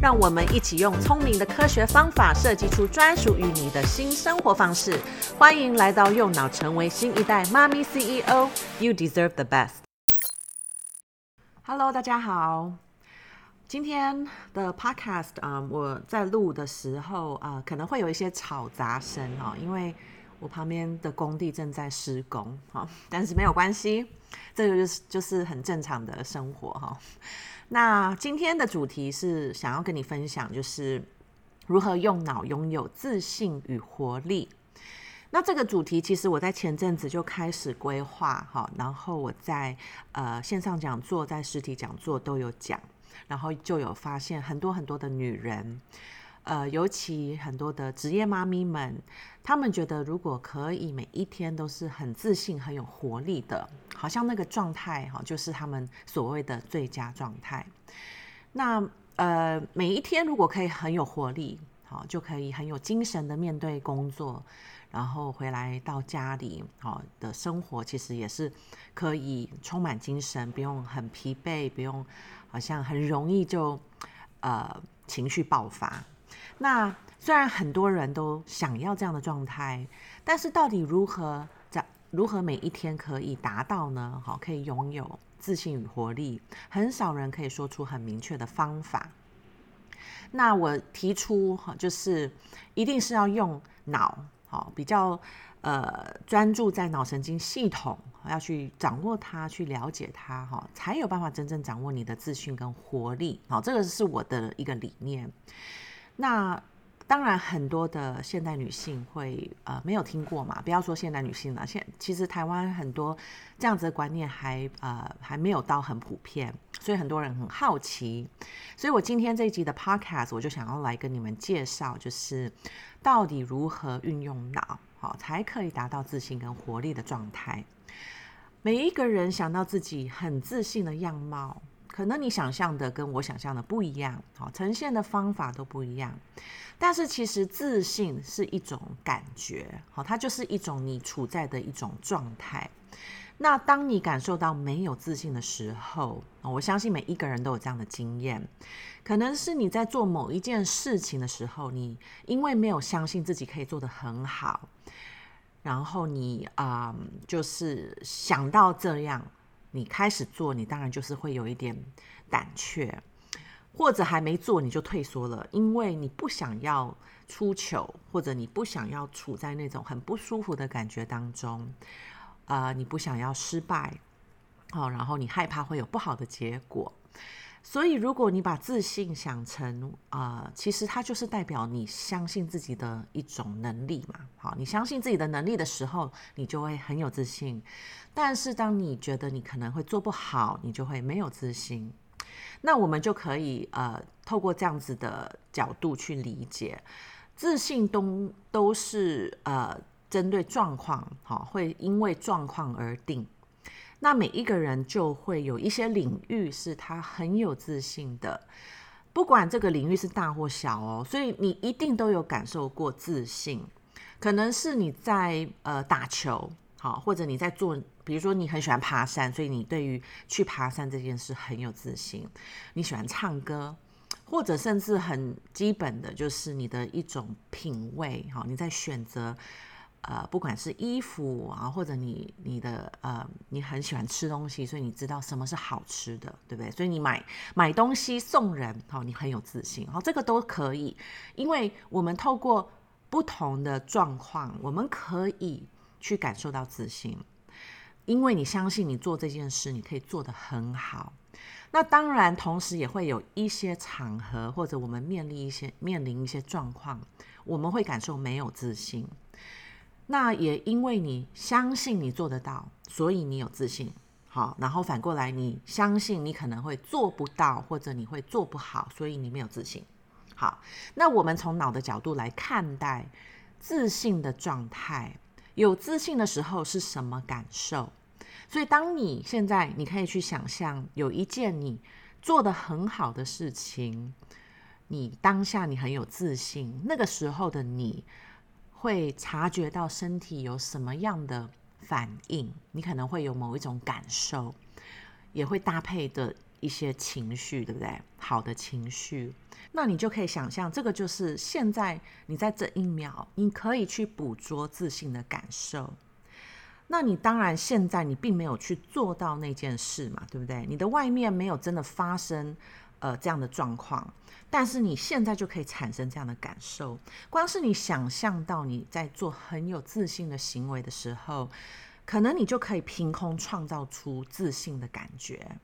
让我们一起用聪明的科学方法设计出专属于你的新生活方式。欢迎来到右脑，成为新一代妈咪 CEO。You deserve the best。Hello，大家好。今天的 Podcast 啊、我在录的时候啊、可能会有一些吵杂声哦，因为我旁边的工地正在施工哈、但是没有关系，这个就是就是很正常的生活哈。那今天的主题是想要跟你分享，就是如何用脑拥有自信与活力。那这个主题其实我在前阵子就开始规划哈，然后我在呃线上讲座、在实体讲座都有讲，然后就有发现很多很多的女人，呃，尤其很多的职业妈咪们，她们觉得如果可以每一天都是很自信、很有活力的。好像那个状态哈，就是他们所谓的最佳状态。那呃，每一天如果可以很有活力，好，就可以很有精神的面对工作，然后回来到家里，好的生活其实也是可以充满精神，不用很疲惫，不用好像很容易就呃情绪爆发。那虽然很多人都想要这样的状态，但是到底如何在？如何每一天可以达到呢？好，可以拥有自信与活力，很少人可以说出很明确的方法。那我提出哈，就是一定是要用脑，好，比较呃专注在脑神经系统，要去掌握它，去了解它，哈，才有办法真正掌握你的自信跟活力。好，这个是我的一个理念。那。当然，很多的现代女性会呃没有听过嘛，不要说现代女性了，现其实台湾很多这样子的观念还呃还没有到很普遍，所以很多人很好奇。所以我今天这一集的 podcast 我就想要来跟你们介绍，就是到底如何运用脑，好才可以达到自信跟活力的状态。每一个人想到自己很自信的样貌，可能你想象的跟我想象的不一样，好，呈现的方法都不一样。但是其实自信是一种感觉，好，它就是一种你处在的一种状态。那当你感受到没有自信的时候，我相信每一个人都有这样的经验，可能是你在做某一件事情的时候，你因为没有相信自己可以做得很好，然后你啊、就是想到这样，你开始做，你当然就是会有一点胆怯。或者还没做你就退缩了，因为你不想要出糗，或者你不想要处在那种很不舒服的感觉当中，啊、你不想要失败，哦，然后你害怕会有不好的结果，所以如果你把自信想成啊、呃，其实它就是代表你相信自己的一种能力嘛，好，你相信自己的能力的时候，你就会很有自信，但是当你觉得你可能会做不好，你就会没有自信。那我们就可以呃，透过这样子的角度去理解，自信都都是呃针对状况，好，会因为状况而定。那每一个人就会有一些领域是他很有自信的，不管这个领域是大或小哦，所以你一定都有感受过自信，可能是你在呃打球。好，或者你在做，比如说你很喜欢爬山，所以你对于去爬山这件事很有自信。你喜欢唱歌，或者甚至很基本的就是你的一种品味。好，你在选择，呃，不管是衣服啊，或者你你的呃，你很喜欢吃东西，所以你知道什么是好吃的，对不对？所以你买买东西送人，好，你很有自信。好，这个都可以，因为我们透过不同的状况，我们可以。去感受到自信，因为你相信你做这件事，你可以做得很好。那当然，同时也会有一些场合，或者我们面临一些面临一些状况，我们会感受没有自信。那也因为你相信你做得到，所以你有自信。好，然后反过来，你相信你可能会做不到，或者你会做不好，所以你没有自信。好，那我们从脑的角度来看待自信的状态，有自信的时候是什么感受？所以，当你现在你可以去想象有一件你做得很好的事情，你当下你很有自信，那个时候的你会察觉到身体有什么样的反应，你可能会有某一种感受，也会搭配的一些情绪，对不对？好的情绪，那你就可以想象，这个就是现在你在这一秒，你可以去捕捉自信的感受。那你当然现在你并没有去做到那件事嘛，对不对？你的外面没有真的发生呃这样的状况，但是你现在就可以产生这样的感受。光是你想象到你在做很有自信的行为的时候，可能你就可以凭空创造出自信的感觉。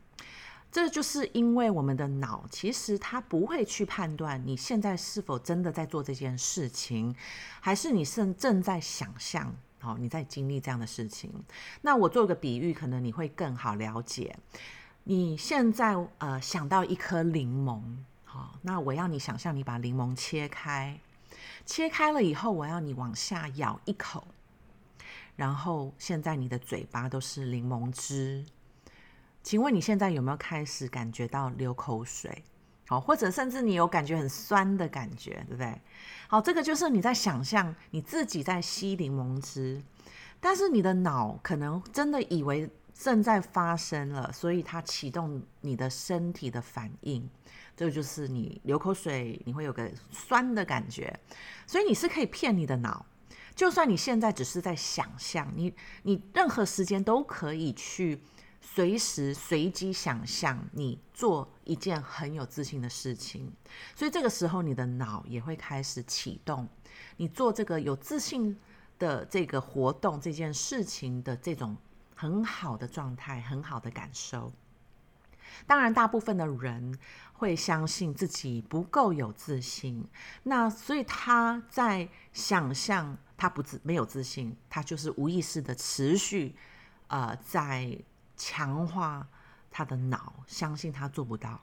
这就是因为我们的脑其实它不会去判断你现在是否真的在做这件事情，还是你是正在想象。好，你在经历这样的事情，那我做个比喻，可能你会更好了解。你现在呃想到一颗柠檬，好，那我要你想象你把柠檬切开，切开了以后，我要你往下咬一口，然后现在你的嘴巴都是柠檬汁，请问你现在有没有开始感觉到流口水？好，或者甚至你有感觉很酸的感觉，对不对？好，这个就是你在想象你自己在吸柠檬汁，但是你的脑可能真的以为正在发生了，所以它启动你的身体的反应，这就是你流口水，你会有个酸的感觉，所以你是可以骗你的脑，就算你现在只是在想象，你你任何时间都可以去。随时随机想象你做一件很有自信的事情，所以这个时候你的脑也会开始启动，你做这个有自信的这个活动这件事情的这种很好的状态，很好的感受。当然，大部分的人会相信自己不够有自信，那所以他在想象他不自没有自信，他就是无意识的持续呃在。强化他的脑，相信他做不到。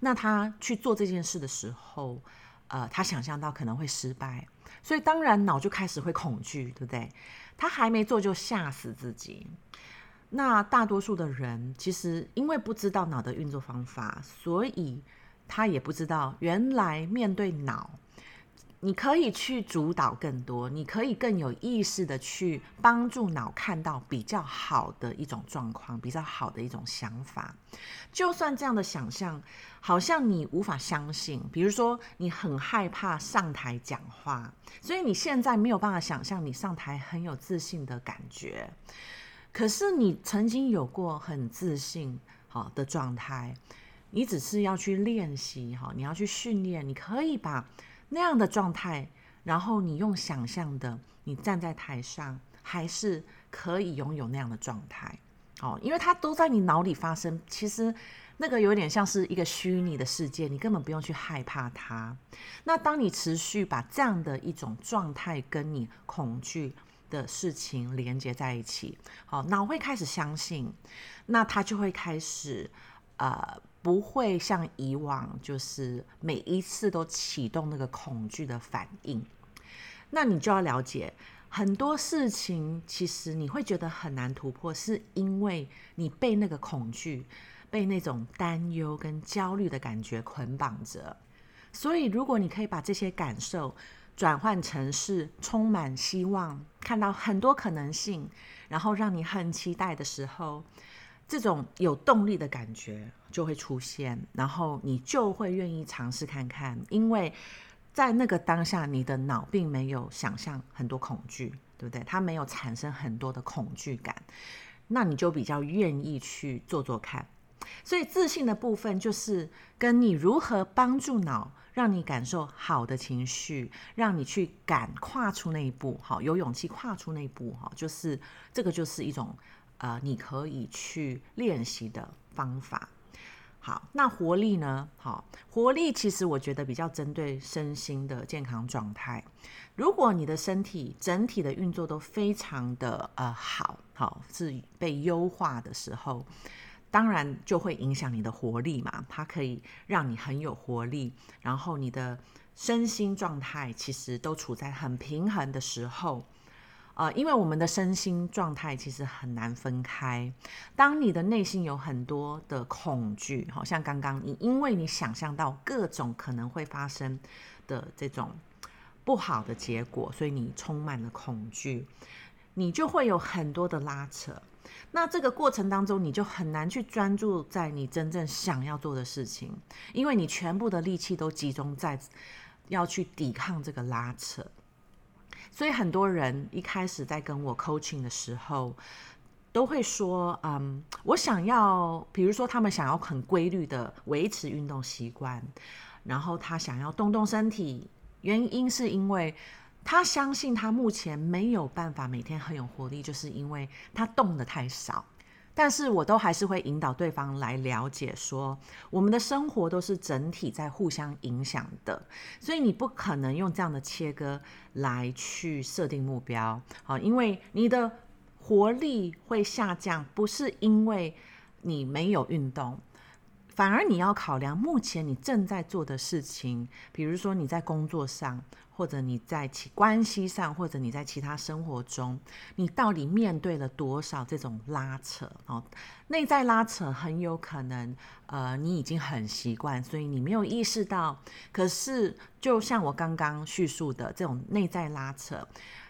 那他去做这件事的时候，呃，他想象到可能会失败，所以当然脑就开始会恐惧，对不对？他还没做就吓死自己。那大多数的人其实因为不知道脑的运作方法，所以他也不知道原来面对脑。你可以去主导更多，你可以更有意识的去帮助脑看到比较好的一种状况，比较好的一种想法。就算这样的想象好像你无法相信，比如说你很害怕上台讲话，所以你现在没有办法想象你上台很有自信的感觉。可是你曾经有过很自信好的状态，你只是要去练习哈，你要去训练，你可以把。那样的状态，然后你用想象的，你站在台上，还是可以拥有那样的状态，哦，因为它都在你脑里发生。其实那个有点像是一个虚拟的世界，你根本不用去害怕它。那当你持续把这样的一种状态跟你恐惧的事情连接在一起，好，脑会开始相信，那他就会开始，呃。不会像以往，就是每一次都启动那个恐惧的反应。那你就要了解，很多事情其实你会觉得很难突破，是因为你被那个恐惧、被那种担忧跟焦虑的感觉捆绑着。所以，如果你可以把这些感受转换成是充满希望、看到很多可能性，然后让你很期待的时候。这种有动力的感觉就会出现，然后你就会愿意尝试看看，因为在那个当下，你的脑并没有想象很多恐惧，对不对？它没有产生很多的恐惧感，那你就比较愿意去做做看。所以自信的部分就是跟你如何帮助脑，让你感受好的情绪，让你去敢跨出那一步，好，有勇气跨出那一步，哈，就是这个就是一种。呃，你可以去练习的方法。好，那活力呢？好，活力其实我觉得比较针对身心的健康状态。如果你的身体整体的运作都非常的呃好，好是被优化的时候，当然就会影响你的活力嘛。它可以让你很有活力，然后你的身心状态其实都处在很平衡的时候。呃，因为我们的身心状态其实很难分开。当你的内心有很多的恐惧，好像刚刚你，因为你想象到各种可能会发生的这种不好的结果，所以你充满了恐惧，你就会有很多的拉扯。那这个过程当中，你就很难去专注在你真正想要做的事情，因为你全部的力气都集中在要去抵抗这个拉扯。所以很多人一开始在跟我 coaching 的时候，都会说：“嗯，我想要，比如说他们想要很规律的维持运动习惯，然后他想要动动身体，原因是因为他相信他目前没有办法每天很有活力，就是因为他动得太少。”但是我都还是会引导对方来了解，说我们的生活都是整体在互相影响的，所以你不可能用这样的切割来去设定目标，好，因为你的活力会下降，不是因为你没有运动。反而你要考量目前你正在做的事情，比如说你在工作上，或者你在其关系上，或者你在其他生活中，你到底面对了多少这种拉扯哦？内在拉扯很有可能，呃，你已经很习惯，所以你没有意识到。可是就像我刚刚叙述的这种内在拉扯，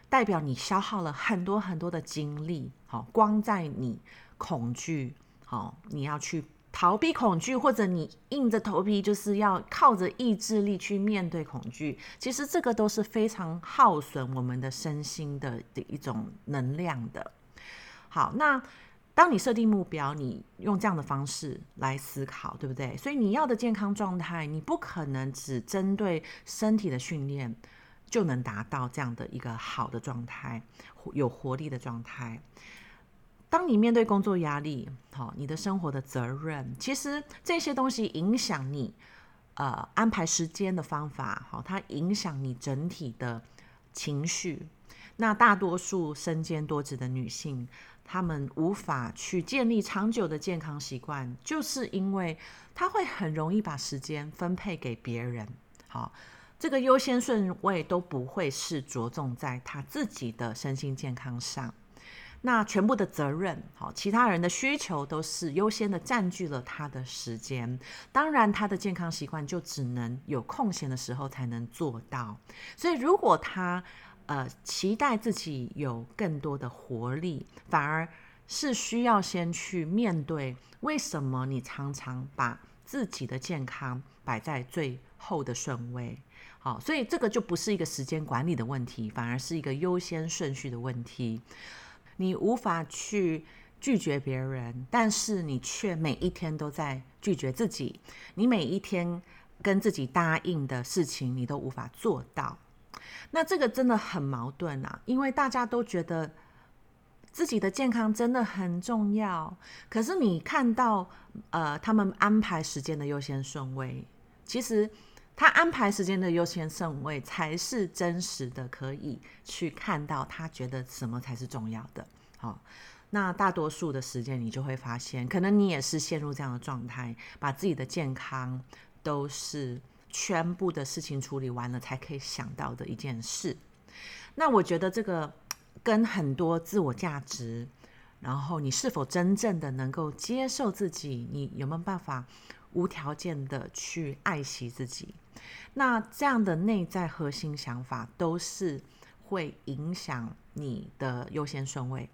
代表你消耗了很多很多的精力，好，光在你恐惧，好，你要去。逃避恐惧，或者你硬着头皮就是要靠着意志力去面对恐惧，其实这个都是非常耗损我们的身心的的一种能量的。好，那当你设定目标，你用这样的方式来思考，对不对？所以你要的健康状态，你不可能只针对身体的训练就能达到这样的一个好的状态，有活力的状态。当你面对工作压力，好，你的生活的责任，其实这些东西影响你，呃，安排时间的方法，好，它影响你整体的情绪。那大多数身兼多职的女性，她们无法去建立长久的健康习惯，就是因为她会很容易把时间分配给别人，好，这个优先顺位都不会是着重在她自己的身心健康上。那全部的责任，好，其他人的需求都是优先的占据了他的时间。当然，他的健康习惯就只能有空闲的时候才能做到。所以，如果他呃期待自己有更多的活力，反而是需要先去面对为什么你常常把自己的健康摆在最后的顺位。好，所以这个就不是一个时间管理的问题，反而是一个优先顺序的问题。你无法去拒绝别人，但是你却每一天都在拒绝自己。你每一天跟自己答应的事情，你都无法做到。那这个真的很矛盾啊！因为大家都觉得自己的健康真的很重要，可是你看到呃，他们安排时间的优先顺位，其实他安排时间的优先顺位才是真实的，可以去看到他觉得什么才是重要的。好，那大多数的时间，你就会发现，可能你也是陷入这样的状态，把自己的健康都是全部的事情处理完了才可以想到的一件事。那我觉得这个跟很多自我价值，然后你是否真正的能够接受自己，你有没有办法无条件的去爱惜自己，那这样的内在核心想法都是会影响你的优先顺位。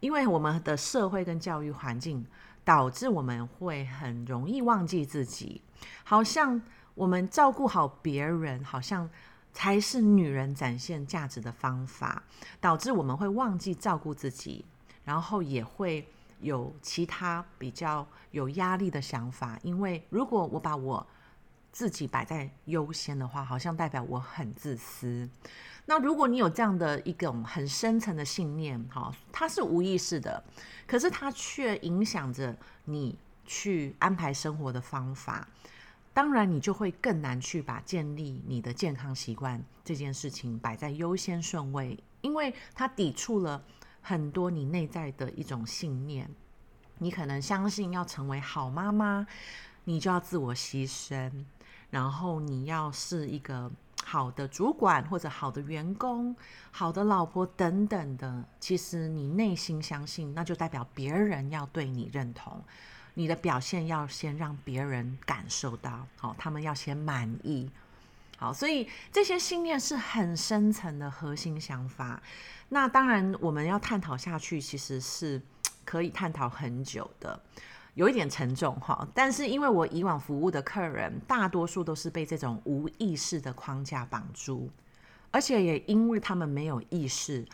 因为我们的社会跟教育环境，导致我们会很容易忘记自己，好像我们照顾好别人，好像才是女人展现价值的方法，导致我们会忘记照顾自己，然后也会有其他比较有压力的想法。因为如果我把我自己摆在优先的话，好像代表我很自私。那如果你有这样的一种很深层的信念，哈，它是无意识的，可是它却影响着你去安排生活的方法。当然，你就会更难去把建立你的健康习惯这件事情摆在优先顺位，因为它抵触了很多你内在的一种信念。你可能相信要成为好妈妈，你就要自我牺牲。然后你要是一个好的主管或者好的员工、好的老婆等等的，其实你内心相信，那就代表别人要对你认同，你的表现要先让别人感受到，好，他们要先满意。好，所以这些信念是很深层的核心想法。那当然，我们要探讨下去，其实是可以探讨很久的，有一点沉重哈。但是因为我以往服务的客人，大多数都是被这种无意识的框架绑住，而且也因为他们没有意识，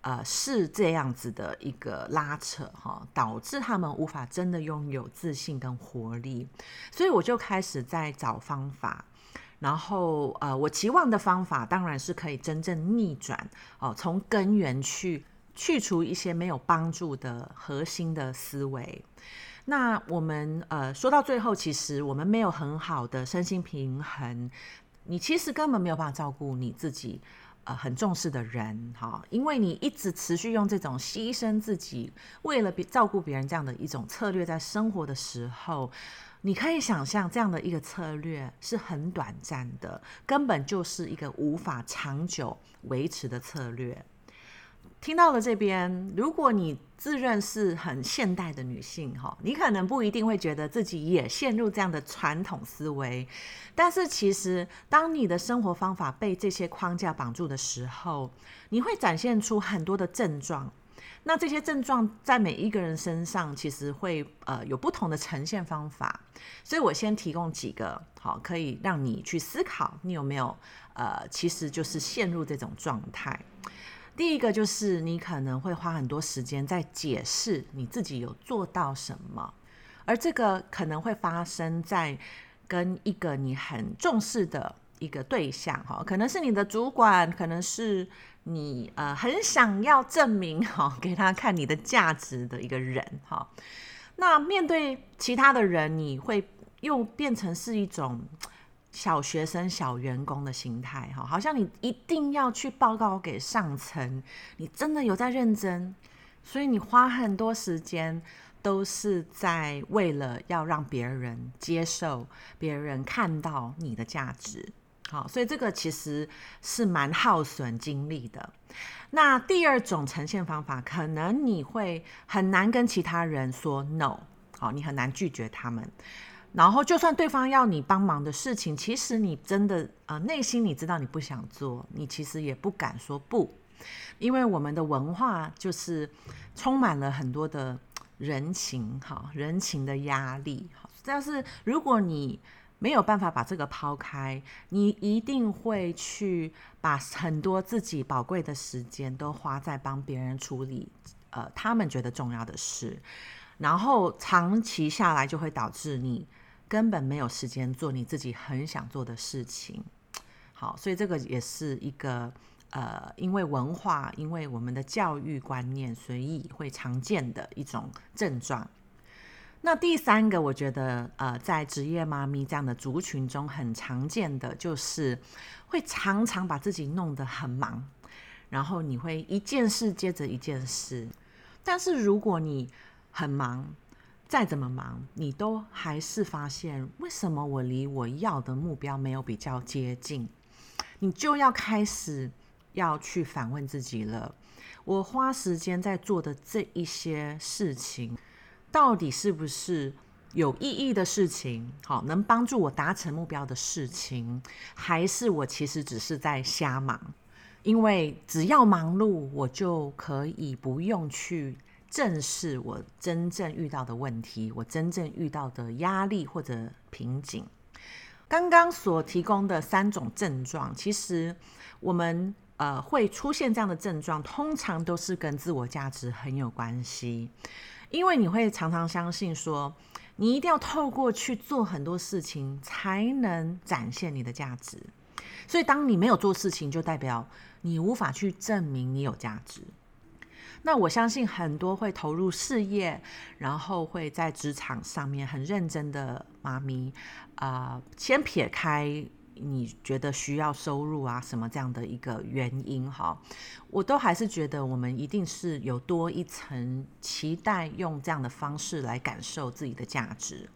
呃，是这样子的一个拉扯哈，导致他们无法真的拥有自信跟活力。所以我就开始在找方法。然后，呃，我期望的方法当然是可以真正逆转哦，从根源去去除一些没有帮助的核心的思维。那我们呃说到最后，其实我们没有很好的身心平衡，你其实根本没有办法照顾你自己呃很重视的人哈，因为你一直持续用这种牺牲自己为了别照顾别人这样的一种策略在生活的时候。你可以想象，这样的一个策略是很短暂的，根本就是一个无法长久维持的策略。听到了这边，如果你自认是很现代的女性，哈，你可能不一定会觉得自己也陷入这样的传统思维。但是，其实当你的生活方法被这些框架绑住的时候，你会展现出很多的症状。那这些症状在每一个人身上，其实会呃有不同的呈现方法，所以我先提供几个好，可以让你去思考，你有没有呃其实就是陷入这种状态。第一个就是你可能会花很多时间在解释你自己有做到什么，而这个可能会发生在跟一个你很重视的一个对象哈，可能是你的主管，可能是。你呃很想要证明 哈，给他看你的价值的一个人哈，那面对其他的人，你会又变成是一种小学生、小员工的心态哈，好像你一定要去报告给上层，你真的有在认真，所以你花很多时间都是在为了要让别人接受、别人看到你的价值。好，所以这个其实是蛮耗损精力的。那第二种呈现方法，可能你会很难跟其他人说 no，好，你很难拒绝他们。然后，就算对方要你帮忙的事情，其实你真的呃内心你知道你不想做，你其实也不敢说不，因为我们的文化就是充满了很多的人情，哈，人情的压力。好，但是如果你没有办法把这个抛开，你一定会去把很多自己宝贵的时间都花在帮别人处理，呃，他们觉得重要的事，然后长期下来就会导致你根本没有时间做你自己很想做的事情。好，所以这个也是一个呃，因为文化，因为我们的教育观念，所以会常见的一种症状。那第三个，我觉得，呃，在职业妈咪这样的族群中，很常见的就是会常常把自己弄得很忙，然后你会一件事接着一件事。但是如果你很忙，再怎么忙，你都还是发现为什么我离我要的目标没有比较接近，你就要开始要去反问自己了。我花时间在做的这一些事情。到底是不是有意义的事情？好，能帮助我达成目标的事情，还是我其实只是在瞎忙？因为只要忙碌，我就可以不用去正视我真正遇到的问题，我真正遇到的压力或者瓶颈。刚刚所提供的三种症状，其实我们呃会出现这样的症状，通常都是跟自我价值很有关系。因为你会常常相信说，你一定要透过去做很多事情才能展现你的价值，所以当你没有做事情，就代表你无法去证明你有价值。那我相信很多会投入事业，然后会在职场上面很认真的妈咪，啊、先撇开。你觉得需要收入啊，什么这样的一个原因哈，我都还是觉得我们一定是有多一层期待，用这样的方式来感受自己的价值。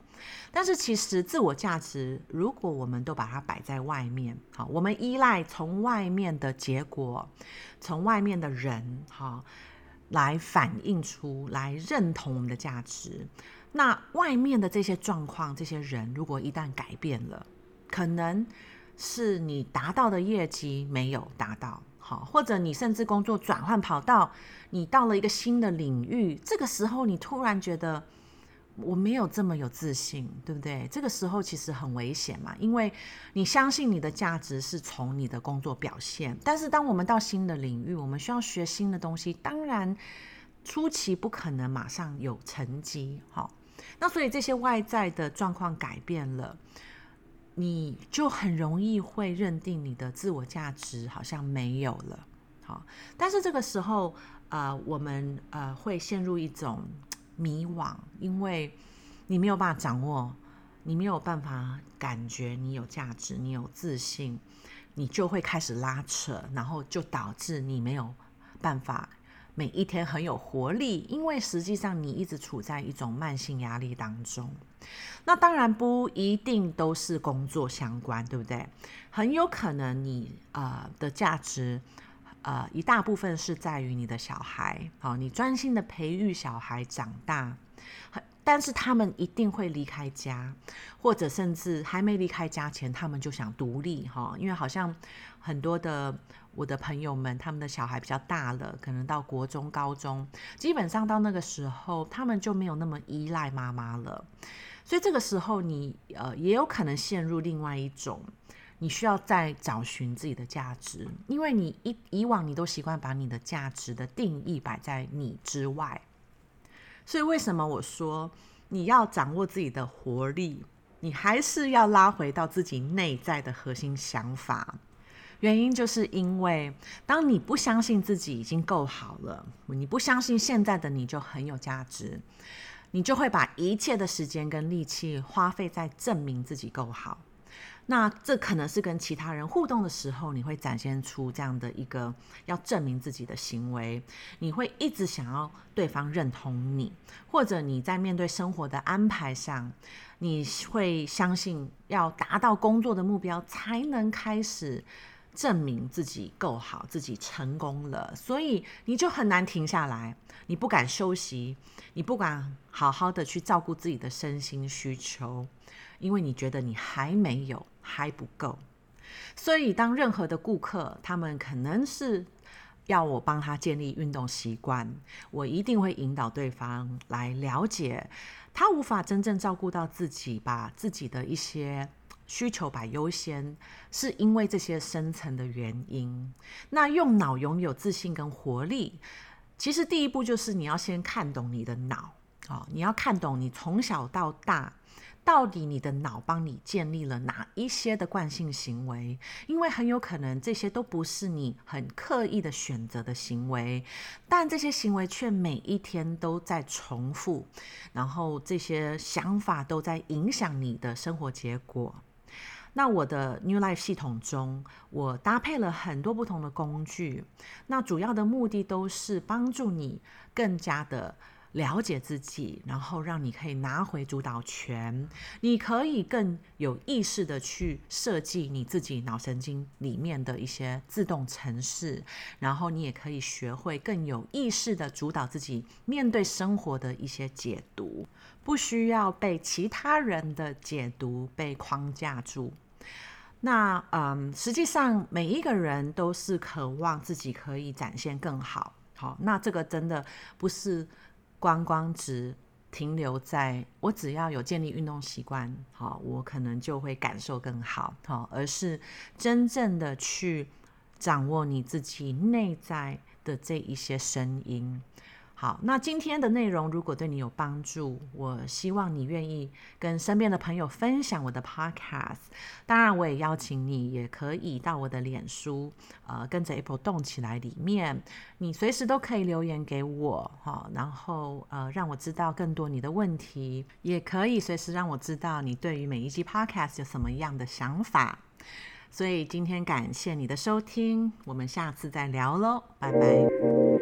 但是其实自我价值，如果我们都把它摆在外面，好，我们依赖从外面的结果，从外面的人，好，来反映出来认同我们的价值。那外面的这些状况，这些人，如果一旦改变了，可能是你达到的业绩没有达到。好，或者你甚至工作转换跑道，你到了一个新的领域，这个时候你突然觉得我没有这么有自信，对不对？这个时候其实很危险嘛，因为你相信你的价值是从你的工作表现，但是当我们到新的领域，我们需要学新的东西，当然初期不可能马上有成绩。好，那所以这些外在的状况改变了。你就很容易会认定你的自我价值好像没有了，好，但是这个时候，呃，我们呃会陷入一种迷惘，因为你没有办法掌握，你没有办法感觉你有价值，你有自信，你就会开始拉扯，然后就导致你没有办法。每一天很有活力，因为实际上你一直处在一种慢性压力当中。那当然不一定都是工作相关，对不对？很有可能你呃的价值呃一大部分是在于你的小孩，好，你专心的培育小孩长大，但是他们一定会离开家，或者甚至还没离开家前，他们就想独立哈，因为好像很多的。我的朋友们，他们的小孩比较大了，可能到国中、高中，基本上到那个时候，他们就没有那么依赖妈妈了。所以这个时候你，呃也有可能陷入另外一种，你需要再找寻自己的价值，因为你以以往你都习惯把你的价值的定义摆在你之外。所以为什么我说你要掌握自己的活力，你还是要拉回到自己内在的核心想法。原因就是因为，当你不相信自己已经够好了，你不相信现在的你就很有价值，你就会把一切的时间跟力气花费在证明自己够好。那这可能是跟其他人互动的时候，你会展现出这样的一个要证明自己的行为。你会一直想要对方认同你，或者你在面对生活的安排上，你会相信要达到工作的目标才能开始。证明自己够好，自己成功了，所以你就很难停下来，你不敢休息，你不敢好好的去照顾自己的身心需求，因为你觉得你还没有，还不够。所以当任何的顾客，他们可能是要我帮他建立运动习惯，我一定会引导对方来了解，他无法真正照顾到自己，把自己的一些。需求摆优先，是因为这些深层的原因。那用脑拥有自信跟活力，其实第一步就是你要先看懂你的脑啊，你要看懂你从小到大，到底你的脑帮你建立了哪一些的惯性行为？因为很有可能这些都不是你很刻意的选择的行为，但这些行为却每一天都在重复，然后这些想法都在影响你的生活结果。那我的 New Life 系统中，我搭配了很多不同的工具，那主要的目的都是帮助你更加的了解自己，然后让你可以拿回主导权，你可以更有意识的去设计你自己脑神经里面的一些自动程式，然后你也可以学会更有意识的主导自己面对生活的一些解读，不需要被其他人的解读被框架住。那嗯，实际上每一个人都是渴望自己可以展现更好。好，那这个真的不是光光只停留在我只要有建立运动习惯，好，我可能就会感受更好。好，而是真正的去掌握你自己内在的这一些声音。好，那今天的内容如果对你有帮助，我希望你愿意跟身边的朋友分享我的 podcast。当然，我也邀请你，也可以到我的脸书，呃，跟着 Apple 动起来里面，你随时都可以留言给我，哈，然后呃，让我知道更多你的问题，也可以随时让我知道你对于每一集 podcast 有什么样的想法。所以今天感谢你的收听，我们下次再聊喽，拜拜。